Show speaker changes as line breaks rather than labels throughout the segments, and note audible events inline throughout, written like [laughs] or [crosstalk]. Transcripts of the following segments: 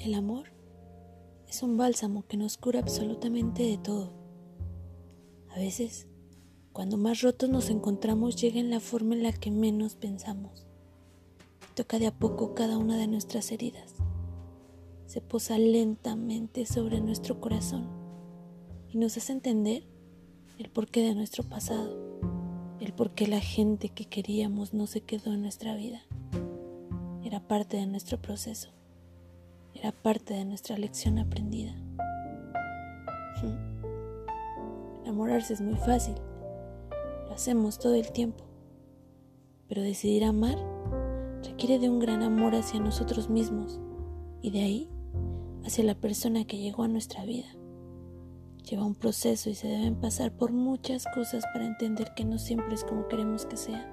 El amor es un bálsamo que nos cura absolutamente de todo. A veces, cuando más rotos nos encontramos, llega en la forma en la que menos pensamos. Toca de a poco cada una de nuestras heridas. Se posa lentamente sobre nuestro corazón y nos hace entender el porqué de nuestro pasado, el porqué la gente que queríamos no se quedó en nuestra vida. Era parte de nuestro proceso, era parte de nuestra lección aprendida. [laughs] Enamorarse es muy fácil, lo hacemos todo el tiempo, pero decidir amar requiere de un gran amor hacia nosotros mismos y de ahí hacia la persona que llegó a nuestra vida. Lleva un proceso y se deben pasar por muchas cosas para entender que no siempre es como queremos que sea,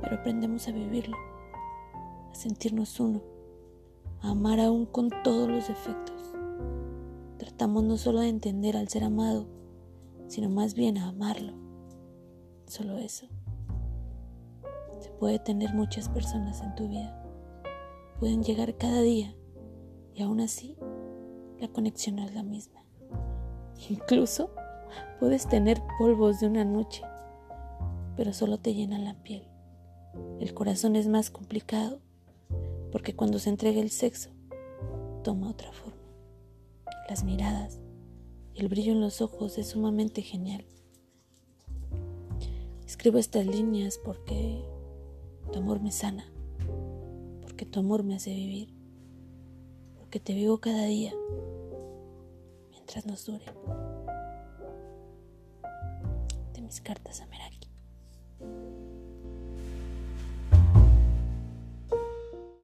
pero aprendemos a vivirlo, a sentirnos uno, amar aún con todos los defectos. Tratamos no solo de entender al ser amado, sino más bien a amarlo. Solo eso. Se puede tener muchas personas en tu vida. Pueden llegar cada día y aún así la conexión no es la misma. Incluso puedes tener polvos de una noche, pero solo te llenan la piel. El corazón es más complicado porque cuando se entrega el sexo toma otra forma. Las miradas, el brillo en los ojos es sumamente genial. Escribo estas líneas porque tu amor me sana, porque tu amor me hace vivir, porque te vivo cada día mientras nos dure. De mis cartas a Meraki.